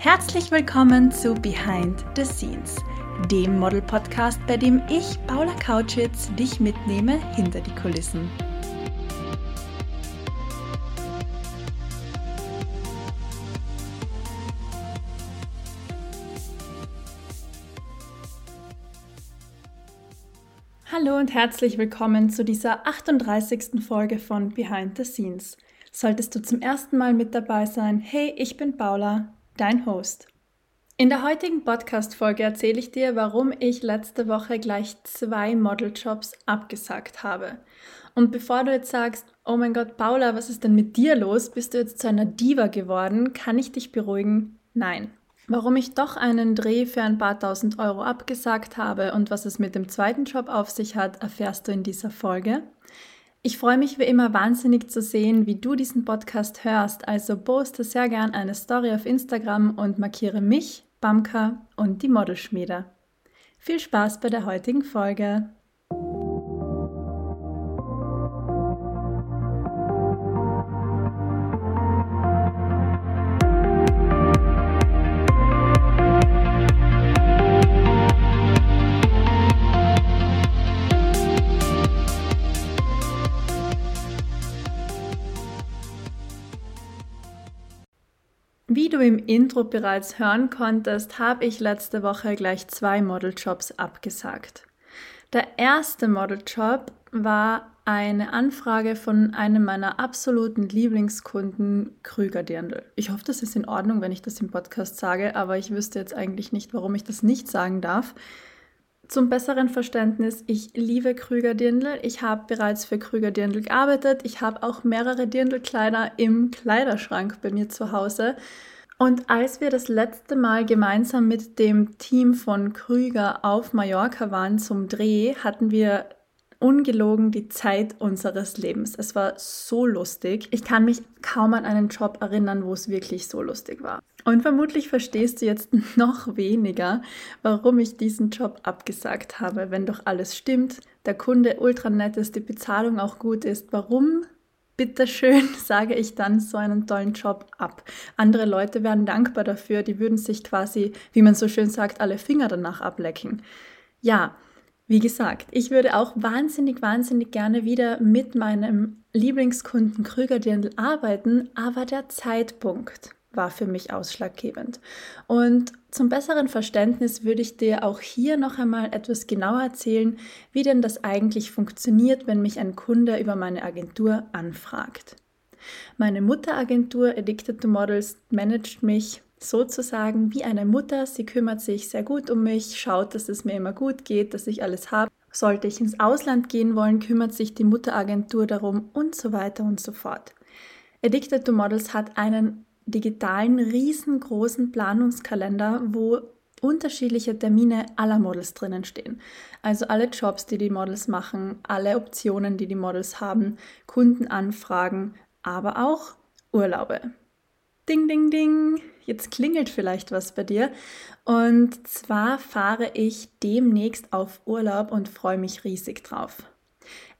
Herzlich willkommen zu Behind the Scenes, dem Model-Podcast, bei dem ich, Paula Kautschitz, dich mitnehme hinter die Kulissen. Hallo und herzlich willkommen zu dieser 38. Folge von Behind the Scenes. Solltest du zum ersten Mal mit dabei sein, hey, ich bin Paula, dein Host. In der heutigen Podcast-Folge erzähle ich dir, warum ich letzte Woche gleich zwei Modeljobs abgesagt habe. Und bevor du jetzt sagst, oh mein Gott, Paula, was ist denn mit dir los? Bist du jetzt zu einer Diva geworden? Kann ich dich beruhigen? Nein. Warum ich doch einen Dreh für ein paar tausend Euro abgesagt habe und was es mit dem zweiten Job auf sich hat, erfährst du in dieser Folge. Ich freue mich wie immer wahnsinnig zu sehen, wie du diesen Podcast hörst, also poste sehr gern eine Story auf Instagram und markiere mich, Bamka und die Modelschmiede. Viel Spaß bei der heutigen Folge! Im Intro bereits hören konntest, habe ich letzte Woche gleich zwei Modeljobs abgesagt. Der erste Modeljob war eine Anfrage von einem meiner absoluten Lieblingskunden, Krüger Dirndl. Ich hoffe, das ist in Ordnung, wenn ich das im Podcast sage, aber ich wüsste jetzt eigentlich nicht, warum ich das nicht sagen darf. Zum besseren Verständnis, ich liebe Krüger Dirndl. Ich habe bereits für Krüger Dirndl gearbeitet. Ich habe auch mehrere Dirndlkleider im Kleiderschrank bei mir zu Hause. Und als wir das letzte Mal gemeinsam mit dem Team von Krüger auf Mallorca waren zum Dreh, hatten wir ungelogen die Zeit unseres Lebens. Es war so lustig. Ich kann mich kaum an einen Job erinnern, wo es wirklich so lustig war. Und vermutlich verstehst du jetzt noch weniger, warum ich diesen Job abgesagt habe, wenn doch alles stimmt, der Kunde ultra nett ist, die Bezahlung auch gut ist. Warum bitteschön, sage ich dann so einen tollen Job ab. Andere Leute wären dankbar dafür, die würden sich quasi, wie man so schön sagt, alle Finger danach ablecken. Ja, wie gesagt, ich würde auch wahnsinnig, wahnsinnig gerne wieder mit meinem Lieblingskunden Krüger Dirndl arbeiten, aber der Zeitpunkt war für mich ausschlaggebend. Und zum besseren Verständnis würde ich dir auch hier noch einmal etwas genauer erzählen, wie denn das eigentlich funktioniert, wenn mich ein Kunde über meine Agentur anfragt. Meine Mutteragentur Addicted to Models managt mich sozusagen wie eine Mutter. Sie kümmert sich sehr gut um mich, schaut, dass es mir immer gut geht, dass ich alles habe. Sollte ich ins Ausland gehen wollen, kümmert sich die Mutteragentur darum und so weiter und so fort. Addicted to Models hat einen digitalen, riesengroßen Planungskalender, wo unterschiedliche Termine aller Models drinnen stehen. Also alle Jobs, die die Models machen, alle Optionen, die die Models haben, Kundenanfragen, aber auch Urlaube. Ding, ding, ding. Jetzt klingelt vielleicht was bei dir. Und zwar fahre ich demnächst auf Urlaub und freue mich riesig drauf.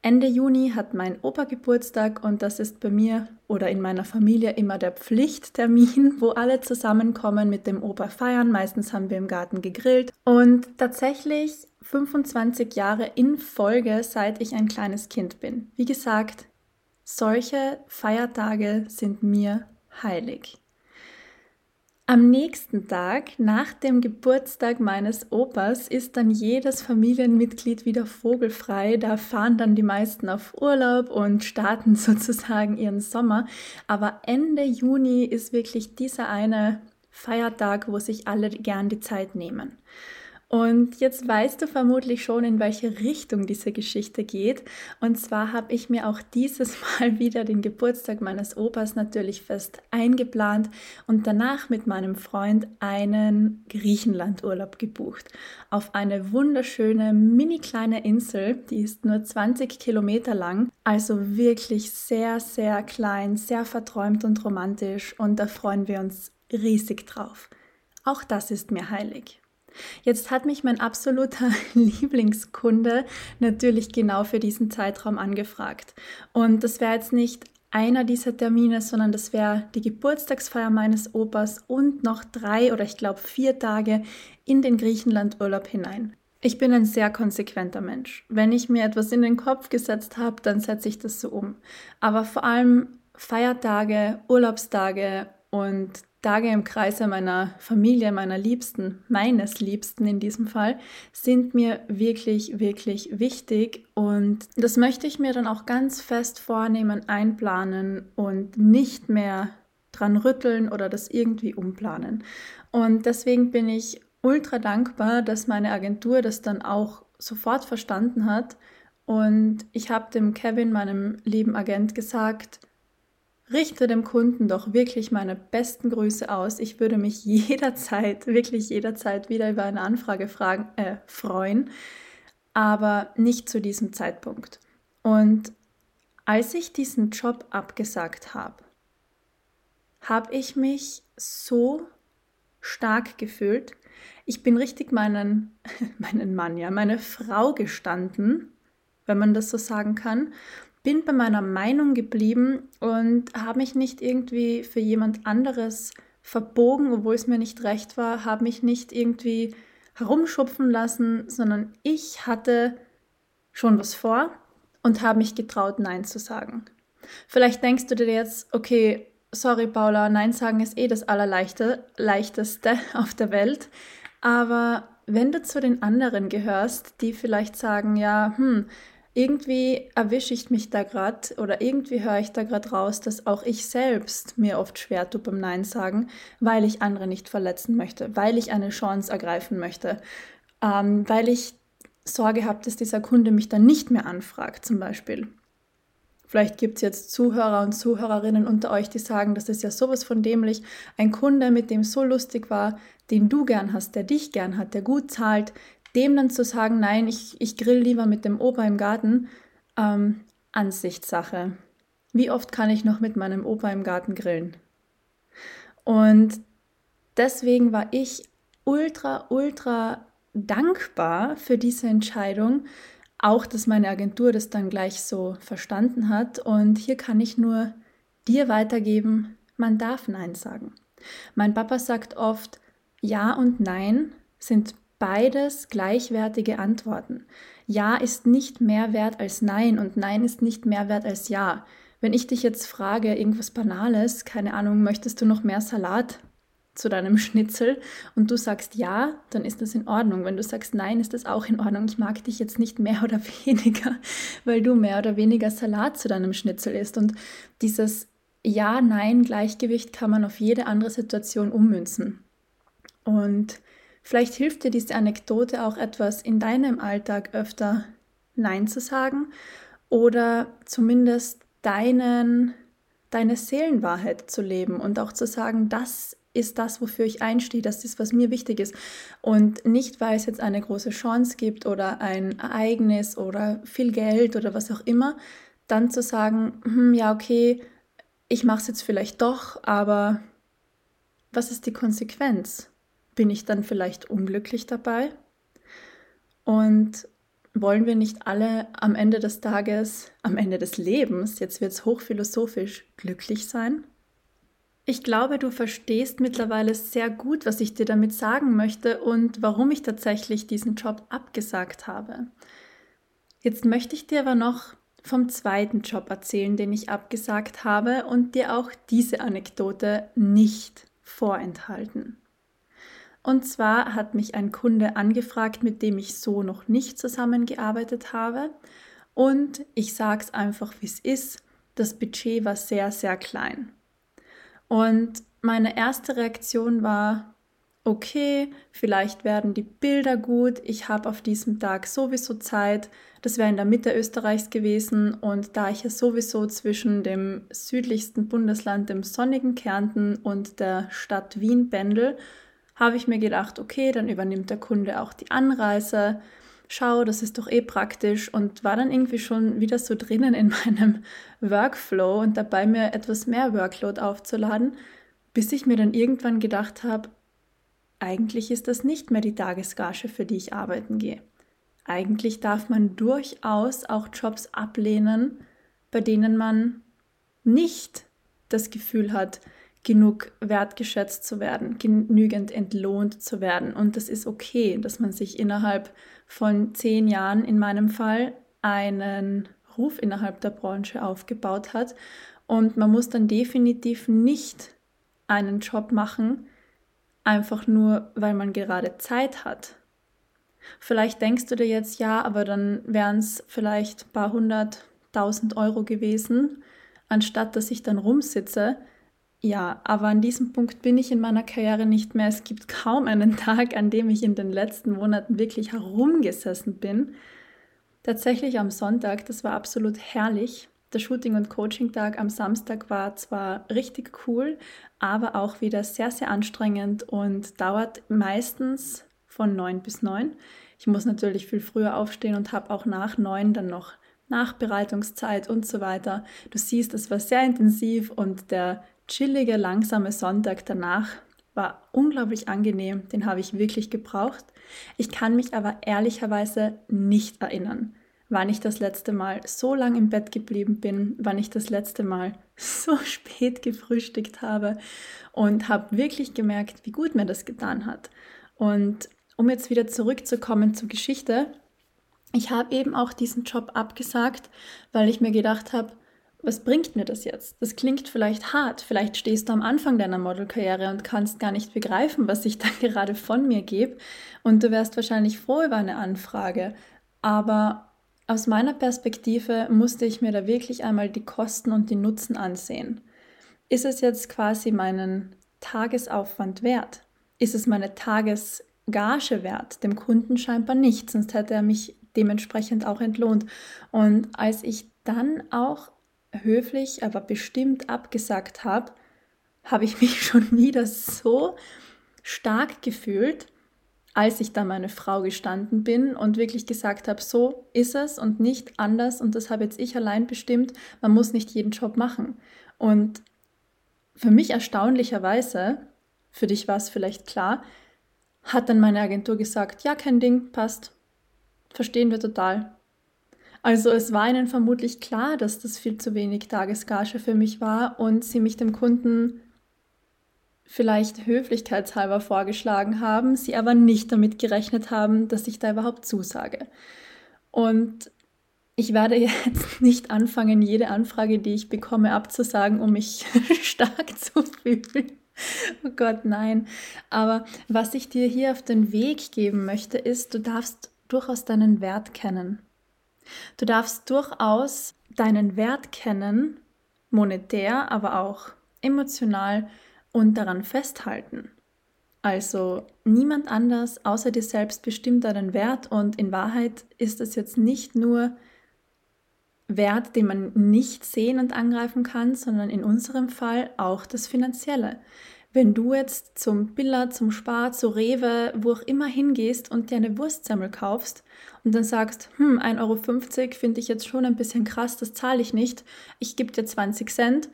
Ende Juni hat mein Opa Geburtstag und das ist bei mir oder in meiner Familie immer der Pflichttermin, wo alle zusammenkommen mit dem Opa feiern. Meistens haben wir im Garten gegrillt und tatsächlich 25 Jahre in Folge, seit ich ein kleines Kind bin. Wie gesagt, solche Feiertage sind mir heilig. Am nächsten Tag, nach dem Geburtstag meines Opas, ist dann jedes Familienmitglied wieder vogelfrei. Da fahren dann die meisten auf Urlaub und starten sozusagen ihren Sommer. Aber Ende Juni ist wirklich dieser eine Feiertag, wo sich alle gern die Zeit nehmen. Und jetzt weißt du vermutlich schon, in welche Richtung diese Geschichte geht. Und zwar habe ich mir auch dieses Mal wieder den Geburtstag meines Opas natürlich fest eingeplant und danach mit meinem Freund einen Griechenlandurlaub gebucht. Auf eine wunderschöne, mini kleine Insel, die ist nur 20 Kilometer lang, also wirklich sehr, sehr klein, sehr verträumt und romantisch und da freuen wir uns riesig drauf. Auch das ist mir heilig. Jetzt hat mich mein absoluter Lieblingskunde natürlich genau für diesen Zeitraum angefragt. Und das wäre jetzt nicht einer dieser Termine, sondern das wäre die Geburtstagsfeier meines Opas und noch drei oder ich glaube vier Tage in den Griechenlandurlaub hinein. Ich bin ein sehr konsequenter Mensch. Wenn ich mir etwas in den Kopf gesetzt habe, dann setze ich das so um. Aber vor allem Feiertage, Urlaubstage und Tage im Kreise meiner Familie, meiner Liebsten, meines Liebsten in diesem Fall, sind mir wirklich, wirklich wichtig. Und das möchte ich mir dann auch ganz fest vornehmen, einplanen und nicht mehr dran rütteln oder das irgendwie umplanen. Und deswegen bin ich ultra dankbar, dass meine Agentur das dann auch sofort verstanden hat. Und ich habe dem Kevin, meinem lieben Agent, gesagt, richte dem Kunden doch wirklich meine besten Grüße aus. Ich würde mich jederzeit, wirklich jederzeit wieder über eine Anfrage fragen, äh, freuen, aber nicht zu diesem Zeitpunkt. Und als ich diesen Job abgesagt habe, habe ich mich so stark gefühlt. Ich bin richtig meinen, meinen Mann, ja, meine Frau gestanden, wenn man das so sagen kann bin bei meiner Meinung geblieben und habe mich nicht irgendwie für jemand anderes verbogen, obwohl es mir nicht recht war, habe mich nicht irgendwie herumschupfen lassen, sondern ich hatte schon was vor und habe mich getraut, Nein zu sagen. Vielleicht denkst du dir jetzt, okay, sorry Paula, Nein sagen ist eh das allerleichteste auf der Welt, aber wenn du zu den anderen gehörst, die vielleicht sagen, ja, hm, irgendwie erwische ich mich da gerade oder irgendwie höre ich da gerade raus, dass auch ich selbst mir oft schwer tue beim Nein sagen, weil ich andere nicht verletzen möchte, weil ich eine Chance ergreifen möchte, ähm, weil ich Sorge habe, dass dieser Kunde mich dann nicht mehr anfragt, zum Beispiel. Vielleicht gibt es jetzt Zuhörer und Zuhörerinnen unter euch, die sagen, das ist ja sowas von dämlich. Ein Kunde, mit dem so lustig war, den du gern hast, der dich gern hat, der gut zahlt, dem dann zu sagen, nein, ich, ich grill lieber mit dem Opa im Garten, ähm, Ansichtssache. Wie oft kann ich noch mit meinem Opa im Garten grillen? Und deswegen war ich ultra, ultra dankbar für diese Entscheidung. Auch, dass meine Agentur das dann gleich so verstanden hat. Und hier kann ich nur dir weitergeben, man darf Nein sagen. Mein Papa sagt oft, Ja und Nein sind beides gleichwertige Antworten. Ja ist nicht mehr wert als Nein und Nein ist nicht mehr wert als Ja. Wenn ich dich jetzt frage, irgendwas Banales, keine Ahnung, möchtest du noch mehr Salat zu deinem Schnitzel und du sagst ja, dann ist das in Ordnung. Wenn du sagst nein, ist das auch in Ordnung. Ich mag dich jetzt nicht mehr oder weniger, weil du mehr oder weniger Salat zu deinem Schnitzel isst. Und dieses Ja-Nein-Gleichgewicht kann man auf jede andere Situation ummünzen. Und Vielleicht hilft dir diese Anekdote auch etwas, in deinem Alltag öfter Nein zu sagen oder zumindest deinen, deine Seelenwahrheit zu leben und auch zu sagen, das ist das, wofür ich einstehe, das ist, was mir wichtig ist. Und nicht, weil es jetzt eine große Chance gibt oder ein Ereignis oder viel Geld oder was auch immer, dann zu sagen, hm, ja, okay, ich mache es jetzt vielleicht doch, aber was ist die Konsequenz? Bin ich dann vielleicht unglücklich dabei? Und wollen wir nicht alle am Ende des Tages, am Ende des Lebens, jetzt wird es hochphilosophisch, glücklich sein? Ich glaube, du verstehst mittlerweile sehr gut, was ich dir damit sagen möchte und warum ich tatsächlich diesen Job abgesagt habe. Jetzt möchte ich dir aber noch vom zweiten Job erzählen, den ich abgesagt habe und dir auch diese Anekdote nicht vorenthalten. Und zwar hat mich ein Kunde angefragt, mit dem ich so noch nicht zusammengearbeitet habe. Und ich sage es einfach, wie es ist. Das Budget war sehr, sehr klein. Und meine erste Reaktion war, okay, vielleicht werden die Bilder gut, ich habe auf diesem Tag sowieso Zeit, das wäre in der Mitte Österreichs gewesen und da ich ja sowieso zwischen dem südlichsten Bundesland, dem sonnigen Kärnten und der Stadt Wien pendel, habe ich mir gedacht, okay, dann übernimmt der Kunde auch die Anreise. Schau, das ist doch eh praktisch und war dann irgendwie schon wieder so drinnen in meinem Workflow und dabei mir etwas mehr Workload aufzuladen, bis ich mir dann irgendwann gedacht habe, eigentlich ist das nicht mehr die Tagesgage, für die ich arbeiten gehe. Eigentlich darf man durchaus auch Jobs ablehnen, bei denen man nicht das Gefühl hat, genug wertgeschätzt zu werden, genügend entlohnt zu werden. Und das ist okay, dass man sich innerhalb von zehn Jahren in meinem Fall einen Ruf innerhalb der Branche aufgebaut hat. Und man muss dann definitiv nicht einen Job machen, einfach nur, weil man gerade Zeit hat. Vielleicht denkst du dir jetzt, ja, aber dann wären es vielleicht ein paar hunderttausend Euro gewesen, anstatt dass ich dann rumsitze. Ja, aber an diesem Punkt bin ich in meiner Karriere nicht mehr. Es gibt kaum einen Tag, an dem ich in den letzten Monaten wirklich herumgesessen bin. Tatsächlich am Sonntag, das war absolut herrlich. Der Shooting- und Coaching-Tag am Samstag war zwar richtig cool, aber auch wieder sehr, sehr anstrengend und dauert meistens von 9 bis 9. Ich muss natürlich viel früher aufstehen und habe auch nach 9 dann noch Nachbereitungszeit und so weiter. Du siehst, es war sehr intensiv und der chillige, langsame Sonntag danach war unglaublich angenehm. Den habe ich wirklich gebraucht. Ich kann mich aber ehrlicherweise nicht erinnern, wann ich das letzte Mal so lang im Bett geblieben bin, wann ich das letzte Mal so spät gefrühstückt habe und habe wirklich gemerkt, wie gut mir das getan hat. Und um jetzt wieder zurückzukommen zur Geschichte, ich habe eben auch diesen Job abgesagt, weil ich mir gedacht habe, was bringt mir das jetzt? Das klingt vielleicht hart, vielleicht stehst du am Anfang deiner Modelkarriere und kannst gar nicht begreifen, was ich da gerade von mir gebe und du wärst wahrscheinlich froh über eine Anfrage. Aber aus meiner Perspektive musste ich mir da wirklich einmal die Kosten und die Nutzen ansehen. Ist es jetzt quasi meinen Tagesaufwand wert? Ist es meine Tages Gage wert, dem Kunden scheinbar nicht, sonst hätte er mich dementsprechend auch entlohnt. Und als ich dann auch höflich, aber bestimmt abgesagt habe, habe ich mich schon wieder so stark gefühlt, als ich da meine Frau gestanden bin und wirklich gesagt habe, so ist es und nicht anders und das habe jetzt ich allein bestimmt, man muss nicht jeden Job machen. Und für mich erstaunlicherweise, für dich war es vielleicht klar, hat dann meine Agentur gesagt, ja, kein Ding, passt. Verstehen wir total. Also es war ihnen vermutlich klar, dass das viel zu wenig Tagesgage für mich war und sie mich dem Kunden vielleicht höflichkeitshalber vorgeschlagen haben, sie aber nicht damit gerechnet haben, dass ich da überhaupt zusage. Und ich werde jetzt nicht anfangen, jede Anfrage, die ich bekomme, abzusagen, um mich stark zu fühlen. Oh Gott, nein. Aber was ich dir hier auf den Weg geben möchte, ist, du darfst durchaus deinen Wert kennen. Du darfst durchaus deinen Wert kennen, monetär, aber auch emotional und daran festhalten. Also niemand anders außer dir selbst bestimmt deinen Wert und in Wahrheit ist es jetzt nicht nur Wert, den man nicht sehen und angreifen kann, sondern in unserem Fall auch das Finanzielle. Wenn du jetzt zum Billa, zum Spar, zu Rewe, wo auch immer hingehst und dir eine Wurstsemmel kaufst und dann sagst, hm, 1,50 Euro finde ich jetzt schon ein bisschen krass, das zahle ich nicht, ich gebe dir 20 Cent,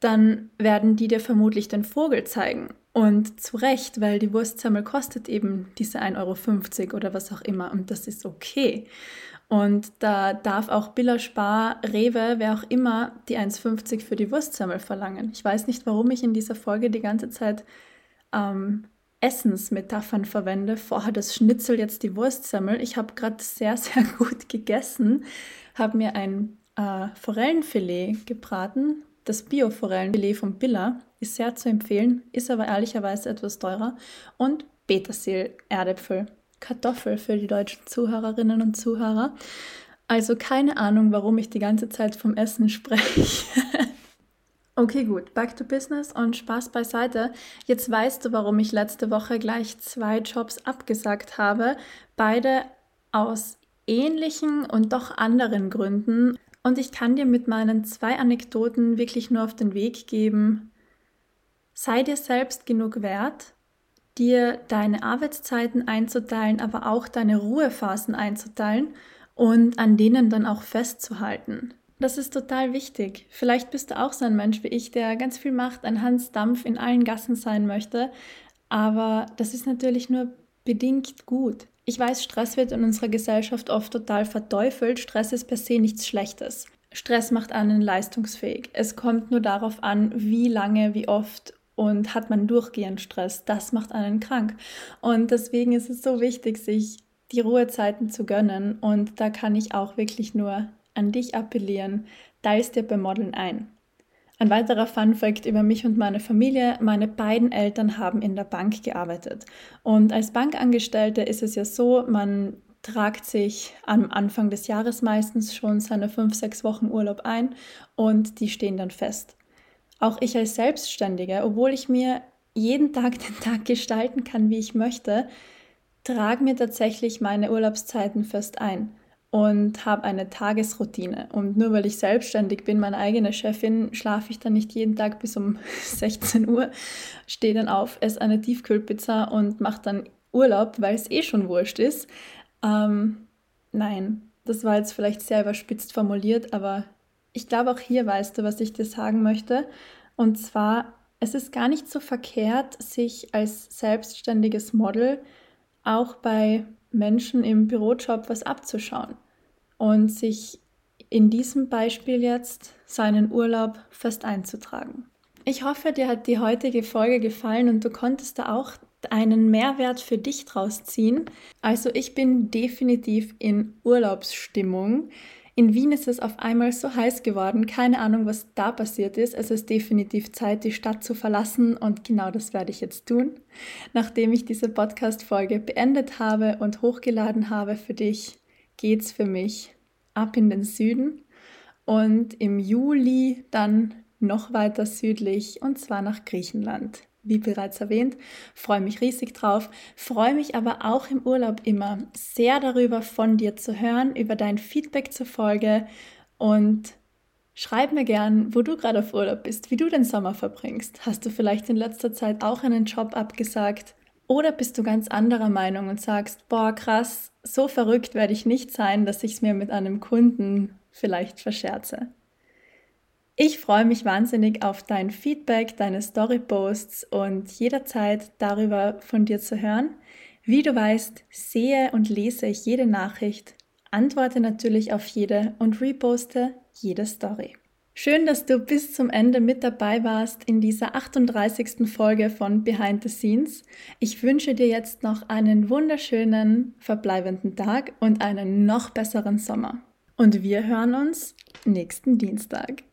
dann werden die dir vermutlich den Vogel zeigen. Und zu Recht, weil die Wurstsemmel kostet eben diese 1,50 Euro oder was auch immer und das ist okay. Und da darf auch Billa Spar, Rewe, wer auch immer, die 1,50 für die Wurstsemmel verlangen. Ich weiß nicht, warum ich in dieser Folge die ganze Zeit ähm, Essensmetaphern verwende. Vorher das Schnitzel, jetzt die Wurstsemmel. Ich habe gerade sehr, sehr gut gegessen, habe mir ein äh, Forellenfilet gebraten. Das Bio-Forellenfilet von Billa ist sehr zu empfehlen, ist aber ehrlicherweise etwas teurer. Und Petersil-Erdäpfel Kartoffel für die deutschen Zuhörerinnen und Zuhörer. Also keine Ahnung, warum ich die ganze Zeit vom Essen spreche. okay, gut, back to business und Spaß beiseite. Jetzt weißt du, warum ich letzte Woche gleich zwei Jobs abgesagt habe. Beide aus ähnlichen und doch anderen Gründen. Und ich kann dir mit meinen zwei Anekdoten wirklich nur auf den Weg geben. Sei dir selbst genug wert, dir deine Arbeitszeiten einzuteilen, aber auch deine Ruhephasen einzuteilen und an denen dann auch festzuhalten. Das ist total wichtig. Vielleicht bist du auch so ein Mensch wie ich, der ganz viel macht, ein Hans Dampf in allen Gassen sein möchte, aber das ist natürlich nur bedingt gut. Ich weiß, Stress wird in unserer Gesellschaft oft total verteufelt. Stress ist per se nichts Schlechtes. Stress macht einen leistungsfähig. Es kommt nur darauf an, wie lange, wie oft und hat man durchgehend Stress. Das macht einen krank. Und deswegen ist es so wichtig, sich die Ruhezeiten zu gönnen. Und da kann ich auch wirklich nur an dich appellieren. Teilst dir beim Modeln ein. Ein weiterer Fun Fact über mich und meine Familie. Meine beiden Eltern haben in der Bank gearbeitet. Und als Bankangestellte ist es ja so, man tragt sich am Anfang des Jahres meistens schon seine fünf, sechs Wochen Urlaub ein und die stehen dann fest. Auch ich als Selbstständige, obwohl ich mir jeden Tag den Tag gestalten kann, wie ich möchte, trage mir tatsächlich meine Urlaubszeiten fest ein und habe eine Tagesroutine. Und nur weil ich selbstständig bin, meine eigene Chefin, schlafe ich dann nicht jeden Tag bis um 16 Uhr, stehe dann auf, esse eine Tiefkühlpizza und mache dann Urlaub, weil es eh schon wurscht ist. Ähm, nein, das war jetzt vielleicht sehr überspitzt formuliert, aber ich glaube auch hier weißt du, was ich dir sagen möchte. Und zwar, es ist gar nicht so verkehrt, sich als selbstständiges Model auch bei Menschen im Bürojob was abzuschauen und sich in diesem Beispiel jetzt seinen Urlaub fest einzutragen. Ich hoffe, dir hat die heutige Folge gefallen und du konntest da auch einen Mehrwert für dich draus ziehen. Also ich bin definitiv in Urlaubsstimmung. In Wien ist es auf einmal so heiß geworden, keine Ahnung, was da passiert ist. Es ist definitiv Zeit, die Stadt zu verlassen und genau das werde ich jetzt tun. Nachdem ich diese Podcast-Folge beendet habe und hochgeladen habe für dich, geht's für mich ab in den Süden und im Juli dann noch weiter südlich und zwar nach Griechenland wie bereits erwähnt, freue mich riesig drauf, freue mich aber auch im Urlaub immer sehr darüber, von dir zu hören, über dein Feedback zur Folge und schreib mir gern, wo du gerade auf Urlaub bist, wie du den Sommer verbringst. Hast du vielleicht in letzter Zeit auch einen Job abgesagt? Oder bist du ganz anderer Meinung und sagst, boah, krass, so verrückt werde ich nicht sein, dass ich es mir mit einem Kunden vielleicht verscherze. Ich freue mich wahnsinnig auf dein Feedback, deine Storyposts und jederzeit darüber von dir zu hören. Wie du weißt, sehe und lese ich jede Nachricht, antworte natürlich auf jede und reposte jede Story. Schön, dass du bis zum Ende mit dabei warst in dieser 38. Folge von Behind the Scenes. Ich wünsche dir jetzt noch einen wunderschönen verbleibenden Tag und einen noch besseren Sommer. Und wir hören uns nächsten Dienstag.